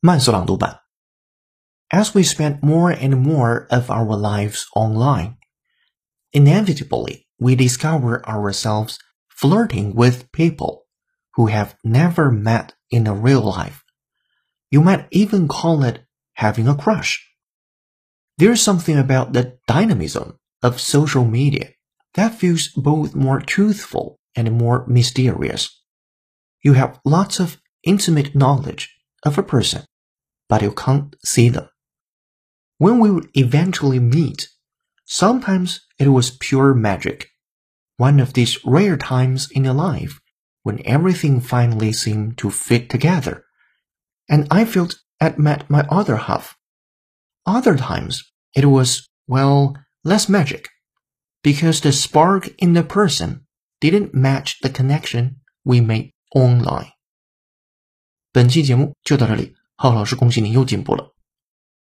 慢速朗读版。As we spend more and more of our lives online, inevitably we discover ourselves flirting with people who have never met in a real life. You might even call it having a crush. There's something about the dynamism of social media that feels both more truthful and more mysterious. You have lots of intimate knowledge of a person but you can't see them. When we would eventually meet, sometimes it was pure magic. One of these rare times in a life when everything finally seemed to fit together. And I felt I'd met my other half. Other times, it was, well, less magic. Because the spark in the person didn't match the connection we made online. 本期节目就到这里。浩老师，恭喜你又进步了。